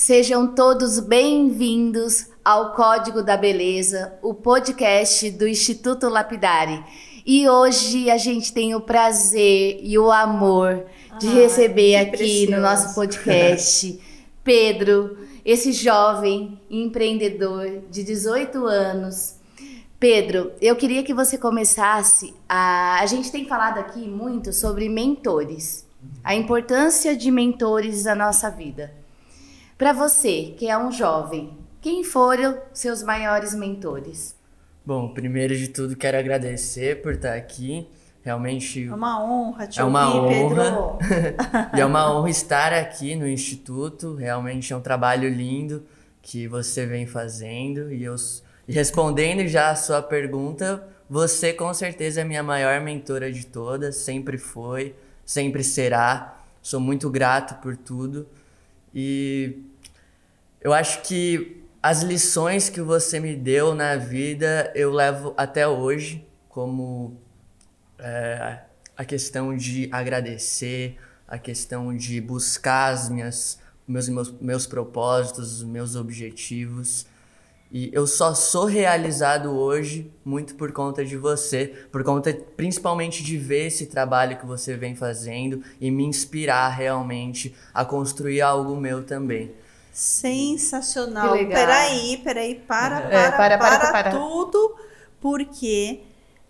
Sejam todos bem-vindos ao Código da Beleza, o podcast do Instituto Lapidari. E hoje a gente tem o prazer e o amor de ah, receber aqui precioso. no nosso podcast Pedro, esse jovem empreendedor de 18 anos. Pedro, eu queria que você começasse a. A gente tem falado aqui muito sobre mentores, a importância de mentores na nossa vida. Para você, que é um jovem, quem foram seus maiores mentores? Bom, primeiro de tudo quero agradecer por estar aqui. Realmente é uma honra te é uma ouvir, honra. e é uma honra estar aqui no instituto. Realmente é um trabalho lindo que você vem fazendo e eu e respondendo já a sua pergunta, você com certeza é a minha maior mentora de todas, sempre foi, sempre será. Sou muito grato por tudo. E eu acho que as lições que você me deu na vida eu levo até hoje, como é, a questão de agradecer, a questão de buscar as minhas, meus, meus, meus propósitos, meus objetivos. E eu só sou realizado hoje muito por conta de você, por conta principalmente de ver esse trabalho que você vem fazendo e me inspirar realmente a construir algo meu também. Sensacional. Peraí, peraí, para, para, é, para, para, para, para, tudo, porque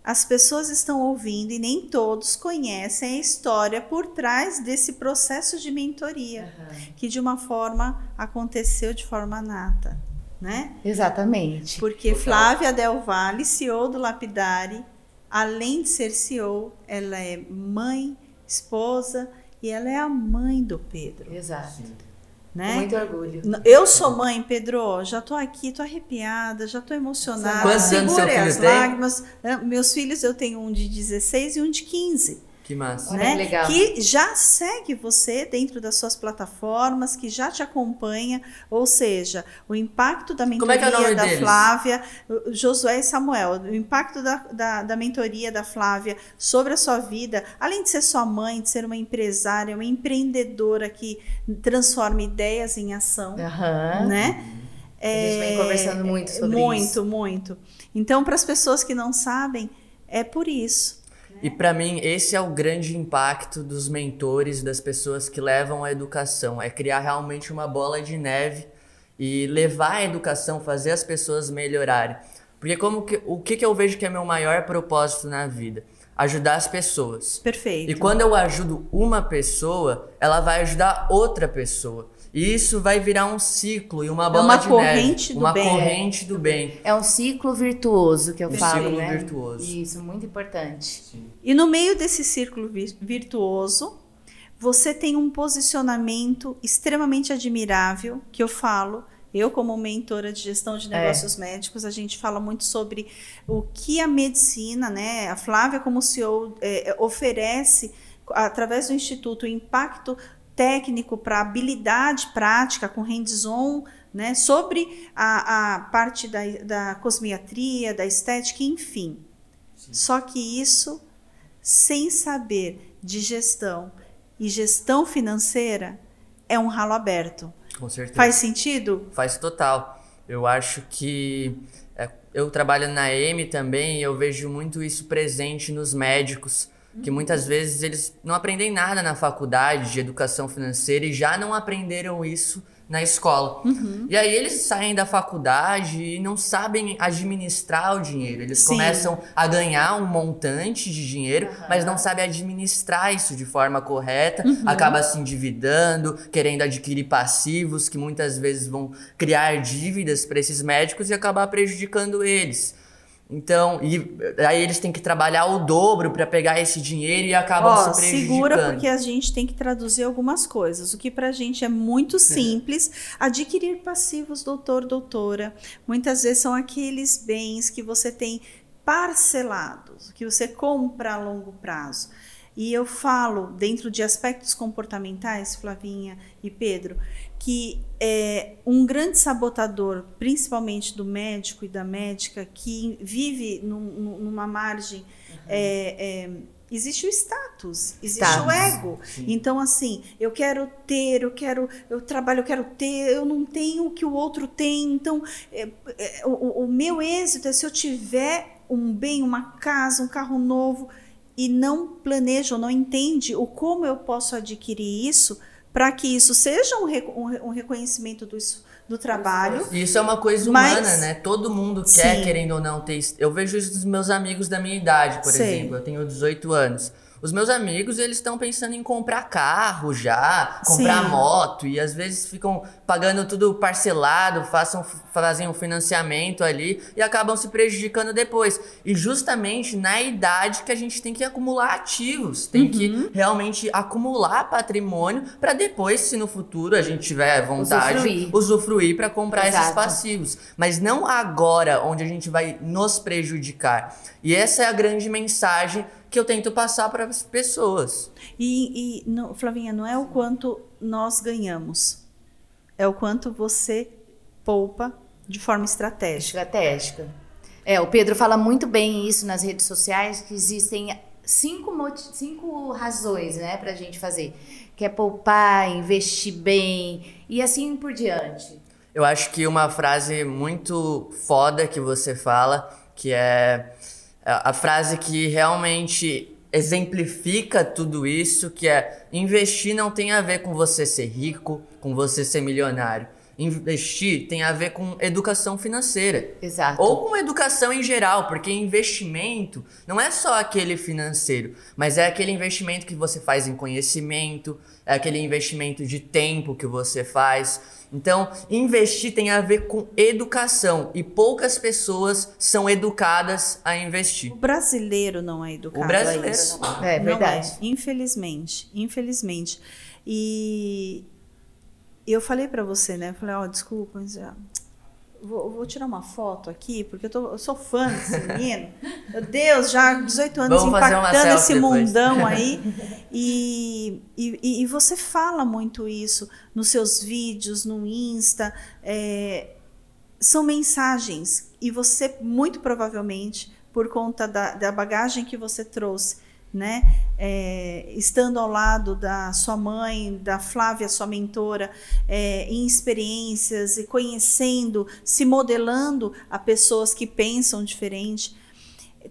as pessoas estão ouvindo e nem todos conhecem a história por trás desse processo de mentoria, uhum. que de uma forma aconteceu de forma nata né? Exatamente. Porque Total. Flávia Del Valle, CEO do Lapidari, além de ser CEO, ela é mãe, esposa e ela é a mãe do Pedro. Exato. Né? Muito orgulho. Eu sou mãe, Pedro, já tô aqui, tô arrepiada, já tô emocionada. Quantos anos seu filho as lágrimas. Meus filhos, eu tenho um de 16 e um de 15. Que massa. Né? Que, legal. que já segue você dentro das suas plataformas, que já te acompanha, ou seja, o impacto da mentoria é, é da deles? Flávia, Josué e Samuel, o impacto da, da, da, mentoria da Flávia sobre a sua vida, além de ser sua mãe, de ser uma empresária, uma empreendedora que transforma ideias em ação, uhum. né? A gente vem conversando muito sobre muito, isso. Muito, muito. Então, para as pessoas que não sabem, é por isso e para mim, esse é o grande impacto dos mentores, das pessoas que levam a educação, é criar realmente uma bola de neve e levar a educação, fazer as pessoas melhorarem. Porque como que, o que, que eu vejo que é meu maior propósito na vida? Ajudar as pessoas. Perfeito. E quando eu ajudo uma pessoa, ela vai ajudar outra pessoa. E isso vai virar um ciclo e uma é bola uma de corrente neve. Do uma bem. corrente do bem. É um ciclo virtuoso que eu um falo, ciclo né? virtuoso. Isso, muito importante. Sim. E no meio desse círculo virtuoso, você tem um posicionamento extremamente admirável, que eu falo, eu, como mentora de gestão de é. negócios é. médicos, a gente fala muito sobre o que a medicina, né? A Flávia, como CEO, é, oferece através do Instituto o impacto técnico para habilidade prática com hands-on, né, sobre a, a parte da, da cosmiatria, da estética, enfim. Sim. Só que isso, sem saber de gestão e gestão financeira, é um ralo aberto. Com certeza. Faz sentido? Faz total. Eu acho que é, eu trabalho na M também e eu vejo muito isso presente nos médicos que muitas vezes eles não aprendem nada na faculdade de educação financeira e já não aprenderam isso na escola. Uhum. E aí eles saem da faculdade e não sabem administrar o dinheiro. Eles Sim. começam a ganhar um montante de dinheiro, uhum. mas não sabem administrar isso de forma correta, uhum. acaba se endividando, querendo adquirir passivos que muitas vezes vão criar dívidas para esses médicos e acabar prejudicando eles. Então, e aí eles têm que trabalhar o dobro para pegar esse dinheiro e acabam Ó, se prejudicando. Segura porque a gente tem que traduzir algumas coisas. O que pra gente é muito é. simples, adquirir passivos, doutor, doutora, muitas vezes são aqueles bens que você tem parcelados, que você compra a longo prazo. E eu falo dentro de aspectos comportamentais, Flavinha e Pedro, que é um grande sabotador, principalmente do médico e da médica, que vive num, numa margem uhum. é, é, existe o status, existe Status. o ego. Então, assim, eu quero ter, eu quero, eu trabalho, eu quero ter, eu não tenho o que o outro tem. Então, é, é, o, o meu êxito é se eu tiver um bem, uma casa, um carro novo e não planeja ou não entende o como eu posso adquirir isso para que isso seja um, re- um um reconhecimento do, do trabalho. Isso é uma coisa Mas- humana, né? Todo mundo quer, Sim. querendo ou não, ter. Eu vejo isso dos meus amigos da minha idade, por Sei. exemplo. Eu tenho 18 anos. Os meus amigos, eles estão pensando em comprar carro já, comprar Sim. moto, e às vezes ficam pagando tudo parcelado, façam, fazem um financiamento ali e acabam se prejudicando depois. E justamente na idade que a gente tem que acumular ativos, tem Uhum. que realmente acumular patrimônio para depois, se no futuro a gente tiver vontade, Usufruir. usufruir para comprar esses Exato. passivos. Mas não agora, onde a gente vai nos prejudicar. E essa é a grande mensagem que eu tento passar para as pessoas. E, e não- Flavinha, não é o quanto nós ganhamos, é o quanto você poupa de forma estratégica. Estratégica. É, o Pedro fala muito bem isso nas redes sociais, que existem cinco, cinco razões, né, pra gente fazer. Que é poupar, investir bem e assim por diante. Eu acho que uma frase muito foda que você fala, que é a a frase que realmente exemplifica tudo isso, que é investir não tem a ver com você ser rico, com você ser milionário. Investir tem a ver com educação financeira. Exato. Ou com educação em geral, porque investimento não é só aquele financeiro, mas é aquele investimento que você faz em conhecimento, é aquele investimento de tempo que você faz. Então, investir tem a ver com educação e poucas pessoas são educadas a investir. O brasileiro não é educado O brasileiro a isso. não É verdade. Não é, infelizmente, infelizmente. E eu falei pra você, né? Eu falei, ó, desculpa, mas já, vou, vou tirar uma foto aqui, porque eu, tô, eu sou fã desse menino. Meu Deus, já 18 anos Vamos impactando esse depois. mundão aí. E, e, e você fala muito isso nos seus vídeos, no Insta. é, são mensagens. E você, muito provavelmente, por conta da, da bagagem que você trouxe, né? é, estando ao lado da sua mãe, da Flávia, sua mentora, é, em experiências e conhecendo, se modelando a pessoas que pensam diferente.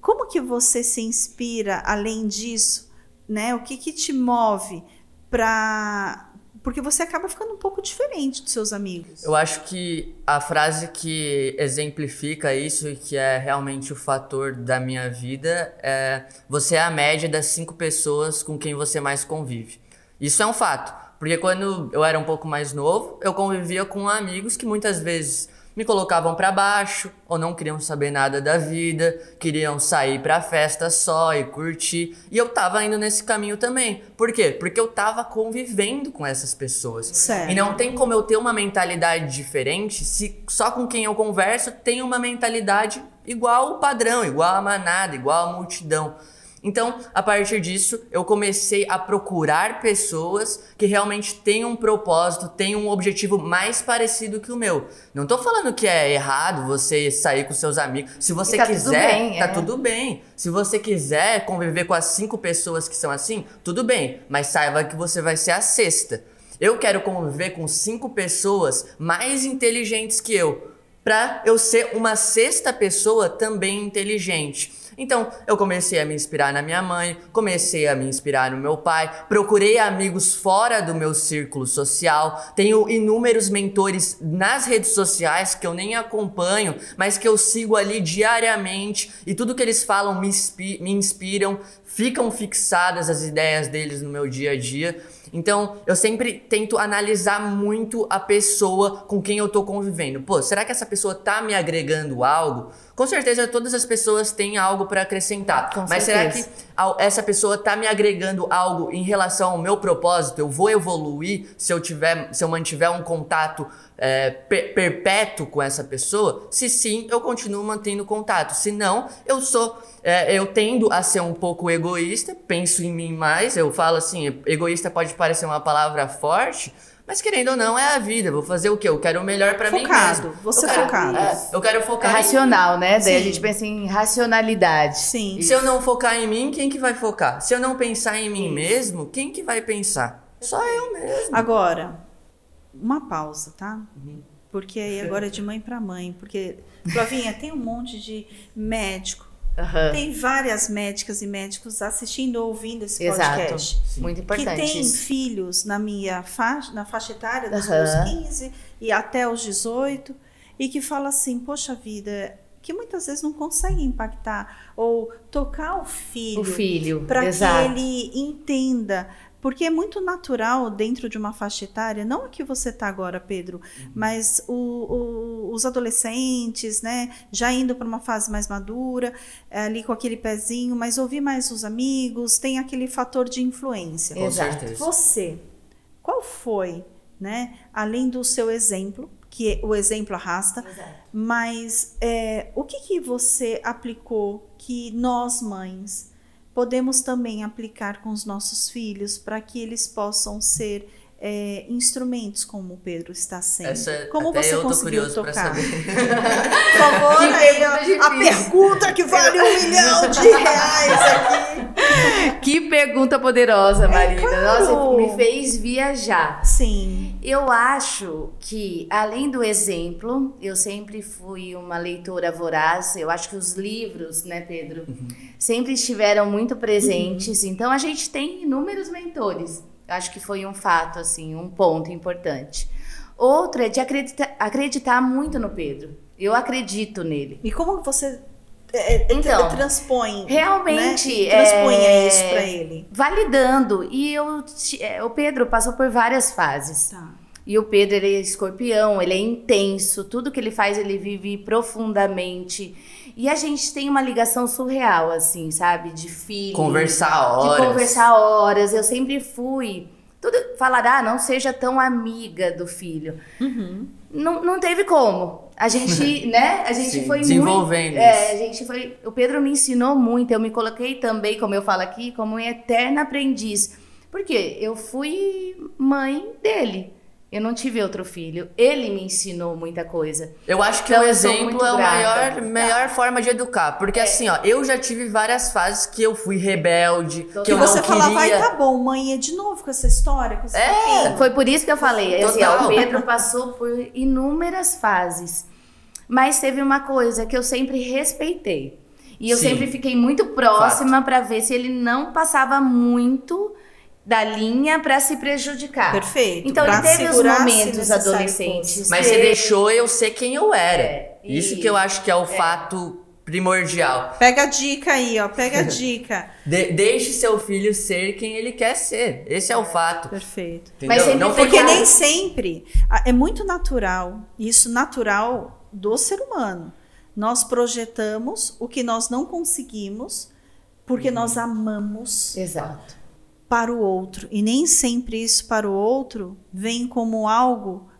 Como que você se inspira além disso? Né? O que, que te move para. Porque você acaba ficando um pouco diferente dos seus amigos. Eu acho que a frase que exemplifica isso e que é realmente o fator da minha vida é você é a média das cinco pessoas com quem você mais convive. Isso é um fato, porque quando eu era um pouco mais novo, eu convivia com amigos que muitas vezes me colocavam pra baixo ou não queriam saber nada da vida, queriam sair pra festa só e curtir, e eu tava indo nesse caminho também. Por quê? Porque eu tava convivendo com essas pessoas. Certo. E não tem como eu ter uma mentalidade diferente se só com quem eu converso tem uma mentalidade igual o padrão, igual a manada, igual a multidão. Então, a partir disso, eu comecei a procurar pessoas que realmente têm um propósito, têm um objetivo mais parecido que o meu. Não tô falando que é errado você sair com seus amigos. Se você tá tudo quiser, bem, tá é. tudo bem. Se você quiser conviver com as cinco pessoas que são assim, tudo bem. Mas saiba que você vai ser a sexta. Eu quero conviver com cinco pessoas mais inteligentes que eu, pra eu ser uma sexta pessoa também inteligente. Então, eu comecei a me inspirar na minha mãe, comecei a me inspirar no meu pai, procurei amigos fora do meu círculo social, tenho inúmeros mentores nas redes sociais que eu nem acompanho, mas que eu sigo ali diariamente e tudo que eles falam me, inspi- me inspiram, ficam fixadas as ideias deles no meu dia a dia. Então, eu sempre tento analisar muito a pessoa com quem eu tô convivendo. Pô, será que essa pessoa tá me agregando algo? Com certeza todas as pessoas têm algo para acrescentar. Com mas será certeza. que ao- essa pessoa tá me agregando algo em relação ao meu propósito? Eu vou evoluir se eu tiver, se eu mantiver um contato é, per- perpétuo com essa pessoa? Se sim, eu continuo mantendo contato. Se não, eu sou, é, eu tendo a ser um pouco egoísta, penso em mim mais. Eu falo assim, egoísta pode parecer uma palavra forte, Mas querendo ou não, é a vida. Vou fazer o quê? Eu quero o melhor para mim Focado, mesmo. você eu quero, focado. é, eu quero É focar em racional, né? Daí a Sim. gente pensa em racionalidade. Sim. Se eu não focar em mim, quem que vai focar? Se eu não pensar em mim mesmo, quem que vai pensar? Só eu mesmo. Agora, uma pausa, tá? Uhum. Porque aí agora é de mãe para mãe. Porque, Flavinha, tem um monte de médico, Aham. tem várias médicas e médicos assistindo ou ouvindo esse Exato. podcast. Muito Que importante tem isso. filhos na minha faixa, na faixa etária dos Aham. meus 15 e até os 18, e que fala assim, poxa vida, que muitas vezes não consegue impactar ou tocar o filho. O filho, para que ele entenda. Porque é muito natural dentro de uma faixa etária, não a que você está agora, Pedro, mas o- o- os adolescentes, né, já indo para uma fase mais madura, eh, ali com aquele pezinho, mas ouvir mais os amigos, tem aquele fator de influência. Com Exato. certeza. Você, qual foi, né, além do seu exemplo, que o exemplo arrasta, mas é, o que, que você aplicou que nós, mães, podemos também aplicar com os nossos filhos para que eles possam ser é, instrumentos como o Pedro está sendo? Essa, como até você eu conseguiu tocar? saber. Por favor, aí, a, a pergunta que vale um milhão de reais aqui. Que pergunta poderosa, Marina. claro. Nossa, me fez viajar. Sim. Eu acho que, além do exemplo, eu sempre fui uma leitora voraz. Eu acho que os livros, né, Pedro, sempre estiveram muito presentes. Então, a gente tem inúmeros mentores. Eu acho que foi um fato, assim, um ponto importante. Outro é de acreditar, acreditar muito no Pedro. Eu acredito nele. E como você é, é, Então, transpõe? Realmente, né? É, isso para ele. Validando. E eu, é, o Pedro passou por várias fases. Tá. E o Pedro, ele é escorpião, ele é intenso, tudo que ele faz, ele vive profundamente. E a gente tem uma ligação surreal, assim, sabe? De filho. Conversar horas. De conversar horas. Eu sempre fui. Tudo, falar, ah, não seja tão amiga do filho. Uhum. Não, não teve como. A gente, né? A gente Sim, foi desenvolvendo muito. É, isso. a gente foi. O Pedro me ensinou muito. Eu me coloquei também, como eu falo aqui, como um eterna aprendiz. Porque eu fui mãe dele. Eu não tive outro filho. Ele me ensinou muita coisa. Eu acho que Então, o exemplo é a maior, melhor forma de educar. Porque assim, ó, eu já tive várias fases que eu fui rebelde, que Que eu você não falava, ai, queria. tá bom, mãe, é de novo com essa história, com esse É. Foi por isso que eu falei. Assim, ó, o Pedro passou por inúmeras fases. Mas teve uma coisa que eu sempre respeitei. E eu Sim. sempre fiquei muito próxima para ver se ele não passava muito da linha para se prejudicar. Perfeito. Então Pra ele teve os momentos adolescentes. Mas você deixou eu ser quem eu era. É, isso isso. que eu acho que é o fato primordial. Pega a dica aí, ó. Pega a dica. De- deixe seu filho ser quem ele quer ser. Esse é o fato. Perfeito. Entendeu? Mas sempre não Porque nem sempre. a- É muito natural, isso natural do ser humano. Nós projetamos o que nós não conseguimos porque nós amamos Exato. para o outro. E nem sempre isso para o outro vem como algo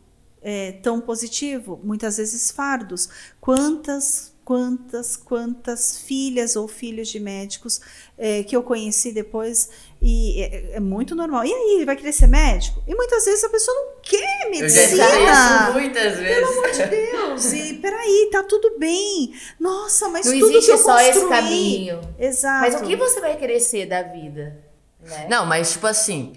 é, tão positivo. Muitas vezes fardos. Quantas, quantas, quantas filhas ou filhos de médicos é, que eu conheci depois e é, é muito normal. E aí, ele vai querer ser médico? E muitas vezes a pessoa não quer Eu já isso medicina. muitas vezes. Pelo amor de Deus, e peraí, tá tudo bem. Nossa, mas não tudo que existe eu só esse construí- caminho. Exato. Mas o que você vai querer ser da vida? Né? Não, mas tipo assim,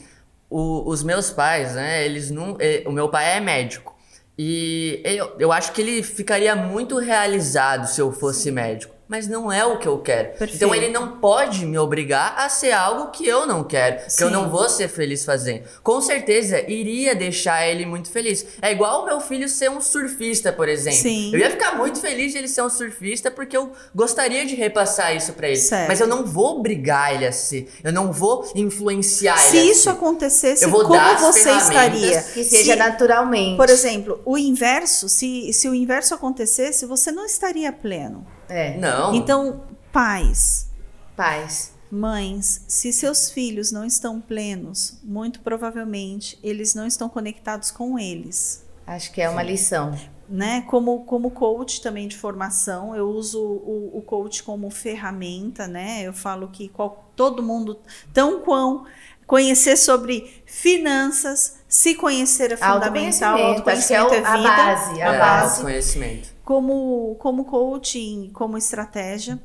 o- os meus pais, né, eles não. eh, O meu pai é médico. E eu, eu acho que ele ficaria muito realizado se eu fosse médico. Mas não é o que eu quero. Perfeito. Então ele não pode me obrigar a ser algo que eu não quero. Que eu Sim. não vou ser feliz fazendo. Com certeza iria deixar ele muito feliz. É igual o meu filho ser um surfista, por exemplo. Sim. Eu ia ficar muito feliz de ele ser um surfista porque eu gostaria de repassar isso pra ele. Certo. Mas eu não vou obrigar ele a ser. Eu não vou influenciar Se ele. a isso ser. acontecesse, Eu vou como você estaria? Que seja Se- naturalmente. Por exemplo, o inverso, se, se o inverso acontecesse, você não estaria pleno. É, Não. Então, pais, paz. mães, se seus filhos não estão plenos, muito provavelmente eles não estão conectados com eles. Acho que é uma lição. Né? Como, como coach também de formação, eu uso o, o coach como ferramenta, né? Eu falo que qual- todo mundo, tão quão conhecer sobre finanças, Se conhecer é fundamental, autoconhecimento, acho que é, autoconhecimento o- é vida, a base, a é, base. conhecimento. Como, como coaching, como estratégia.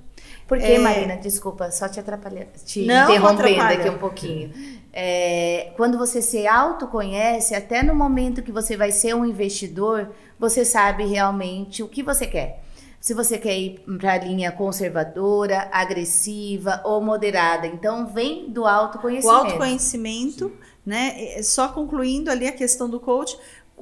Porque, É. Marina, desculpa, só te atrapalhar, te Não, interrompendo aqui um pouquinho. É, quando você se autoconhece, até no momento que você vai ser um investidor, você sabe realmente o que você quer. Se você quer ir para a linha conservadora, agressiva ou moderada. Então, vem do O autoconhecimento. autoconhecimento, né? é, Só concluindo ali a questão do coach,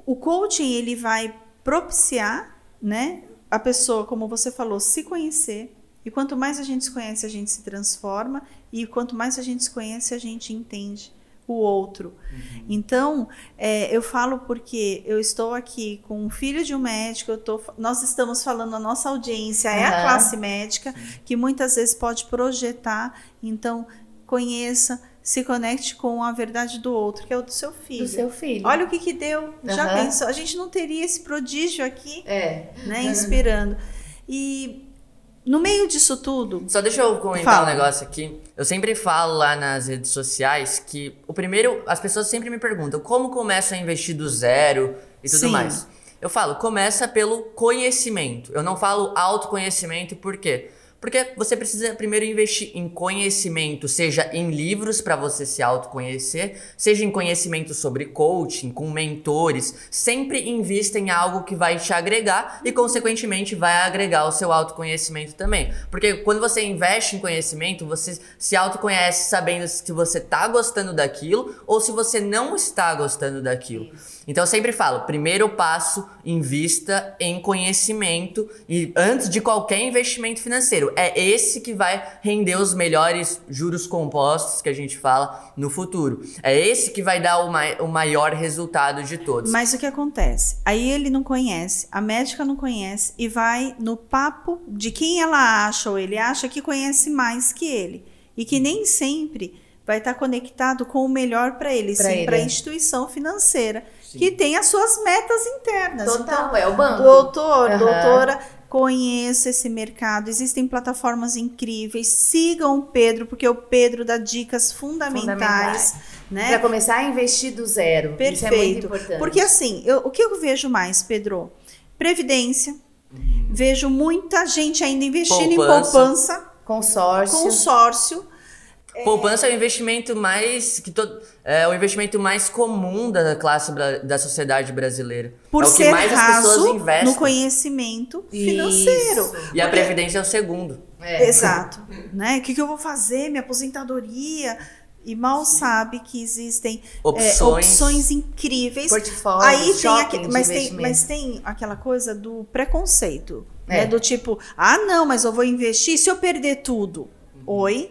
o coaching ele vai propiciar, né, a pessoa, como você falou, se conhecer. E quanto mais a gente se conhece, a gente se transforma. E quanto mais a gente se conhece, a gente entende o outro. Então, é, eu falo porque eu estou aqui com um filho de um médico, eu tô, nós estamos falando, a nossa audiência é a classe médica, que muitas vezes pode projetar. Então, conheça, se conecte com a verdade do outro, que é o do seu filho. do seu filho. Olha o que que deu. Já Aham. pensou? A gente não teria esse prodígio aqui, É. né, inspirando. E no meio disso tudo, Só deixa eu comentar Fala. um negócio aqui. Eu sempre falo lá nas redes sociais que o primeiro, as pessoas sempre me perguntam como começa a investir do zero e tudo Sim. mais. Eu falo, começa pelo conhecimento. Eu não falo autoconhecimento, por quê? Porque você precisa primeiro investir em conhecimento, seja em livros para você se autoconhecer, seja em conhecimento sobre coaching, com mentores. Sempre invista em algo que vai te agregar e, consequentemente, vai agregar o seu autoconhecimento também. Porque quando você investe em conhecimento, você se autoconhece sabendo se você tá gostando daquilo ou se você não está gostando daquilo. Então eu sempre falo, primeiro passo, invista em conhecimento e antes de qualquer investimento financeiro, é esse que vai render os melhores juros compostos que a gente fala no futuro. É esse que vai dar o, mai- o maior resultado de todos. mas o que acontece? Aí ele não conhece, a médica não conhece e vai no papo de quem ela acha ou ele acha que conhece mais que ele e que nem sempre vai estar conectado com o melhor para ele, Pra sim, para a instituição financeira que tem as suas metas internas. Total, é o banco. Doutor, Aham. doutora, conheça esse mercado. Existem plataformas incríveis. Sigam o Pedro, porque o Pedro dá dicas fundamentais, Fundamentais. né? Para começar a investir do zero. Isso é muito Perfeito. importante. Porque assim, eu- o que eu vejo mais, Pedro? Previdência. Vejo muita gente ainda investindo Poupança. em poupança, consórcio. consórcio. Poupança é o investimento mais que todo, é o investimento mais comum da classe da sociedade brasileira. Por é o que ser mais as raso pessoas investem. no conhecimento financeiro. Isso. E a previdência é o segundo. É. Exato. Né? O que, que eu vou fazer? Minha aposentadoria? E mal sabe que existem é, Opções. opções incríveis. Portfólio, Aí tem aquele, mas, tem, mas tem aquela coisa do preconceito. É. Né? Do tipo, ah, não, mas eu vou investir se eu perder tudo. Oi?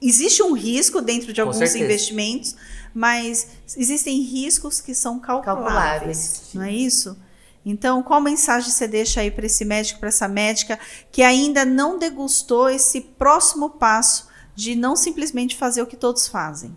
Existe um risco dentro de Com alguns certeza. investimentos, mas existem riscos que são calculáveis. Calculáveis. Não é isso? Então, qual mensagem você deixa aí para esse médico, para essa médica que ainda não degustou esse próximo passo de não simplesmente fazer o que todos fazem?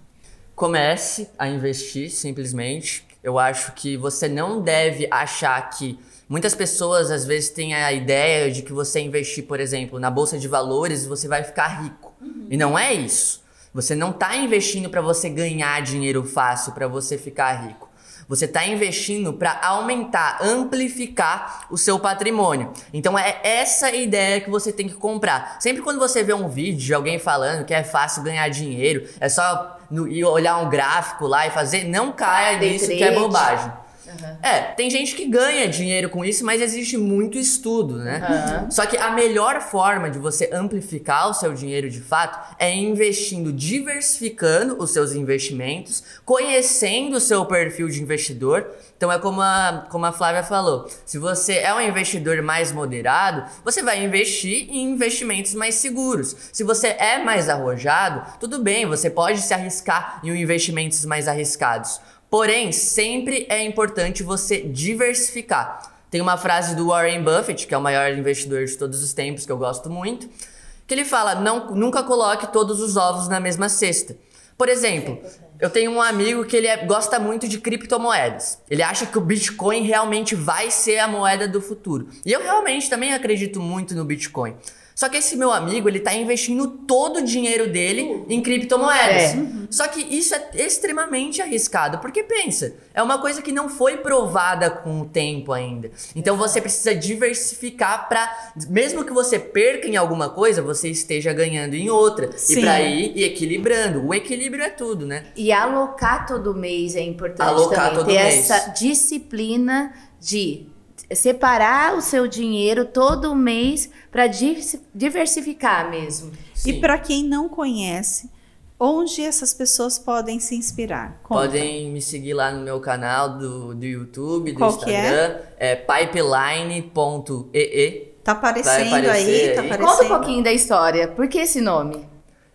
Comece a investir simplesmente. Eu acho que você não deve achar que muitas pessoas às vezes têm a ideia de que você investir, por exemplo, na bolsa de valores, você vai ficar rico. E não é isso. Você não está investindo para você ganhar dinheiro fácil, para você ficar rico. Você está investindo para aumentar, amplificar o seu patrimônio. Então é essa ideia que você tem que comprar. Sempre quando você vê um vídeo de alguém falando que é fácil ganhar dinheiro, é só no- ir olhar um gráfico lá e fazer, não caia nisso que é bobagem. Aham. É, tem gente que ganha dinheiro com isso, mas existe muito estudo, né? Aham. Só que a melhor forma de você amplificar o seu dinheiro de fato é investindo, diversificando os seus investimentos, conhecendo o seu perfil de investidor. Então é como a, como a Flávia falou: se você é um investidor mais moderado, você vai investir em investimentos mais seguros. Se você é mais arrojado, tudo bem, você pode se arriscar em investimentos mais arriscados. Porém, sempre é importante você diversificar. Tem uma frase do Warren Buffett, que é o maior investidor de todos os tempos, que eu gosto muito, que ele fala: não, nunca coloque todos os ovos na mesma cesta. Por exemplo, eu tenho um amigo que ele é- gosta muito de criptomoedas. Ele acha que o Bitcoin realmente vai ser a moeda do futuro. E eu realmente também acredito muito no Bitcoin. Só que esse meu amigo, ele tá investindo todo o dinheiro dele em criptomoedas. É. Só que isso é extremamente arriscado, porque pensa, é uma coisa que não foi provada com o tempo ainda. Então você precisa diversificar para mesmo que você perca em alguma coisa, você esteja ganhando em outra. Sim. E para ir e equilibrando. O equilíbrio é tudo, né? E alocar todo mês é importante Alocar também. todo ter mês. essa disciplina de separar o seu dinheiro todo mês para diversificar mesmo. E Sim. para quem não conhece, onde essas pessoas podem se inspirar? Conta. Podem me seguir lá no meu canal do, do YouTube, do Qual que Instagram. É, pipeline.ee. Tá aparecendo aí, tá aí. aparecendo. Conta um pouquinho da história. Por que esse nome?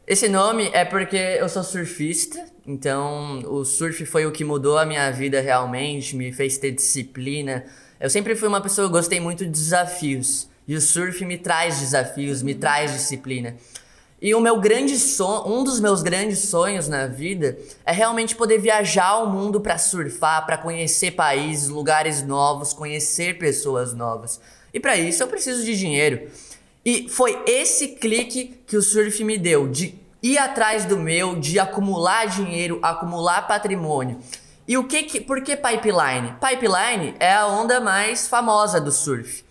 Esse nome é porque eu sou surfista, então o surf foi o que mudou a minha vida realmente, me fez ter disciplina. Eu sempre fui uma pessoa que gostei muito de desafios, e o surf me traz desafios, me traz disciplina. E o meu grande sonho, um dos meus grandes sonhos na vida é realmente poder viajar ao mundo para surfar, para conhecer países, lugares novos, conhecer pessoas novas. E para isso eu preciso de dinheiro. E foi esse clique que o surf me deu, de ir atrás do meu, de acumular dinheiro, acumular patrimônio. E o que que, por que pipeline? Pipeline é a onda mais famosa do surf.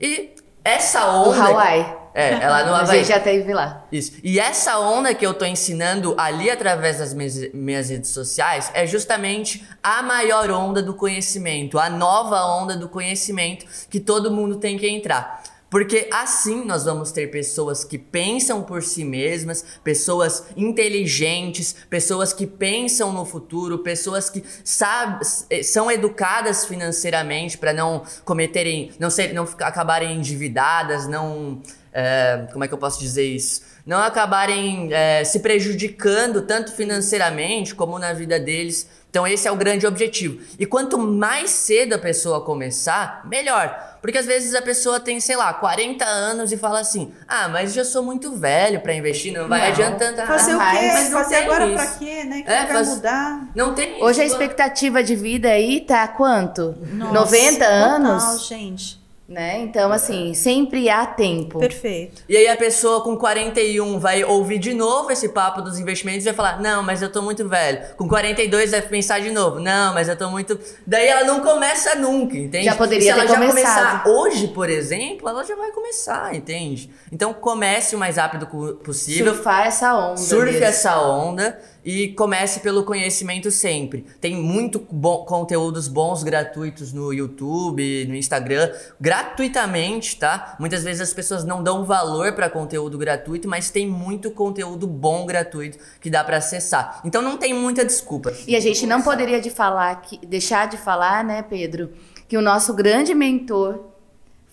E essa O onda Hawaii. É, ela A Havaí. gente já teve lá. Isso. E essa onda que eu tô ensinando ali através das minhas, minhas redes sociais é justamente a maior onda do conhecimento, a nova onda do conhecimento que todo mundo tem que entrar. Porque assim nós vamos ter pessoas que pensam por si mesmas, pessoas inteligentes, pessoas que pensam no futuro, pessoas que sab são educadas financeiramente para não cometerem, não ser, não acabarem endividadas, não é, como é que eu posso dizer isso? Não acabarem é, se prejudicando tanto financeiramente como na vida deles. Então esse é o grande objetivo. E quanto mais cedo a pessoa começar, melhor. Porque às vezes a pessoa tem, sei lá, 40 anos e fala assim: "Ah, mas já sou muito velho pra investir, não vai Não. adiantando nada". Fazer o Mas quê? não Fazer agora pra quê, né? Que É, vai faz- mudar. Não tem Hoje a expectativa de vida aí tá quanto? Nossa, 90 total, anos? gente. Né? Então, assim, sempre há tempo. Perfeito. E aí a pessoa com 41 vai ouvir de novo esse papo dos investimentos e vai falar: "Não, mas eu tô muito velho". Com 42 vai pensar de novo: "Não, mas eu tô muito". Daí ela não começa nunca, entende? Já poderia e se ela já começado. começar hoje, por exemplo, ela já vai começar, entende? Então comece o mais rápido possível. Surfar essa onda. Surfe mesmo. essa onda e comece pelo conhecimento sempre. Tem muito bom, conteúdos bons gratuitos no YouTube, no Instagram, gratuitamente, tá? Muitas vezes as pessoas não dão valor para conteúdo gratuito, mas tem muito conteúdo bom gratuito que dá para acessar. Então não tem muita desculpa. E a gente não poderia de falar que, deixar de falar, né, Pedro, que o nosso grande mentor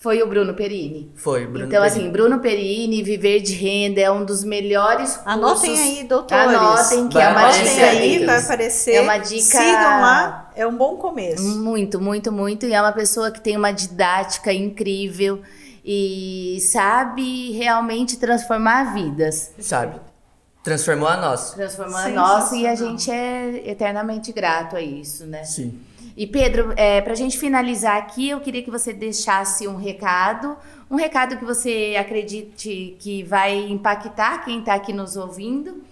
foi o Bruno Perini. Foi, Bruno. então, Perini. assim, Bruno Perini, Viver de Renda, é um dos melhores cursos. Anotem aí, doutores. Anotem, que Vai é uma aparecer dica. Anotem aí, vai aparecer. É uma dica- Sigam lá, é um bom começo. Muito, muito, muito. E é uma pessoa que tem uma didática incrível e sabe realmente transformar vidas. sabe? Transformou a nossa. Transformar a nossa e a gente é eternamente grato a isso, né? Sim. E Pedro, é, para a gente finalizar aqui, eu queria que você deixasse um recado, um recado que você acredite que vai impactar quem está aqui nos ouvindo,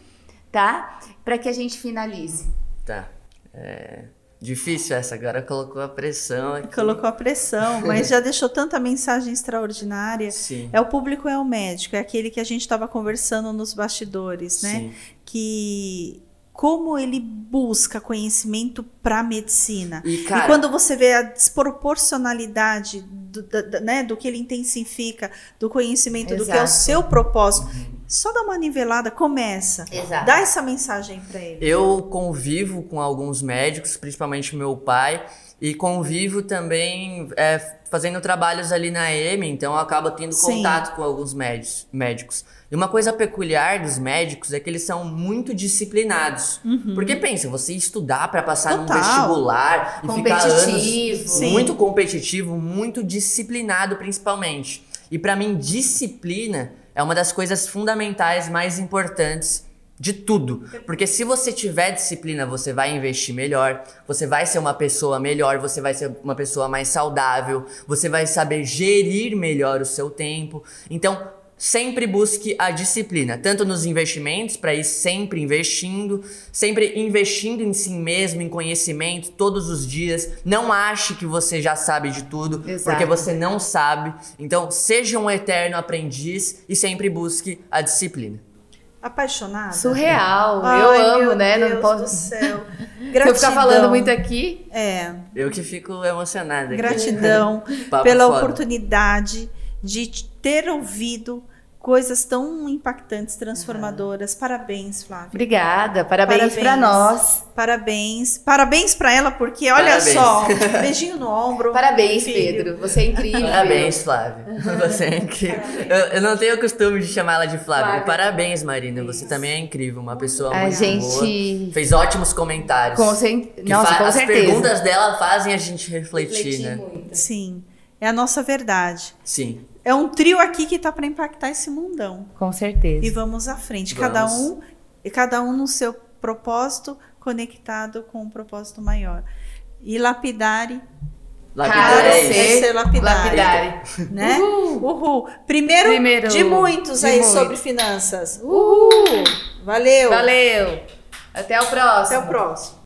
tá? Para que a gente finalize. Tá. É difícil essa, agora colocou a pressão aqui. Colocou a pressão, mas já deixou tanta mensagem extraordinária. Sim. É o público é o médico, é aquele que a gente estava conversando nos bastidores, né? Sim. Que como ele busca conhecimento para medicina. E, cara, e quando você vê a desproporcionalidade do, da- né, do que ele intensifica, do conhecimento, do que é o Exato. seu propósito, só dá uma nivelada, começa. Exato. Dá essa mensagem para ele. Eu convivo com alguns médicos, principalmente meu pai, e convivo também é, fazendo trabalhos ali na EME, então eu acabo tendo Sim. contato com alguns médicos, médicos. E uma coisa peculiar dos médicos é que eles são muito disciplinados. Porque pensa, você estudar para passar num Uhum. Total. vestibular e ficar anos Competitivo. Sim. muito competitivo, muito disciplinado principalmente. E pra mim disciplina é uma das coisas fundamentais mais importantes de tudo. Porque se você tiver disciplina, você vai investir melhor, você vai ser uma pessoa melhor, você vai ser uma pessoa mais saudável, você vai saber gerir melhor o seu tempo. Então, sempre busque a disciplina, tanto nos investimentos, para ir sempre investindo, sempre investindo em si mesmo, em conhecimento, todos os dias. Não ache que você já sabe de tudo, Exato. porque você não sabe. Então, seja um eterno aprendiz e sempre busque a disciplina. Apaixonada? Surreal. Ai, eu amo, meu né? Deus não posso. do céu. Se eu ficar falando Gratidão. muito aqui. É, Eu que fico emocionada. aqui. gratidão Papo pela foda. oportunidade de te- ter ouvido coisas tão impactantes, transformadoras. Parabéns, Flávia. Obrigada. Parabéns, pra Parabéns. nós. Parabéns. Parabéns pra ela, porque olha Parabéns. só, beijinho no ombro. Parabéns, filho. Pedro. Você é incrível. Parabéns, Flávia. Você é incrível. Eu, eu não tenho o costume de chamar ela de Flávia. Flávia. Parabéns, Marina. Você também é incrível. Uma pessoa A muito gente- boa. Fez ótimos comentários. Com Que Nossa, com as certeza. perguntas dela fazem a gente refletir, né? Sim, é a nossa verdade. Sim. É um trio aqui que tá para impactar esse mundão. Com certeza. E vamos à frente, cada Vamos. um, e cada um no seu propósito, conectado com um propósito maior. E lapidare, Lapidar é ser- ser lapidare, Lapidare. né? Uhul. Uhul. Primeiro, Primeiro de muitos de aí muitos. sobre finanças. Uhul. Valeu. Valeu. Até o próximo. Até o próximo.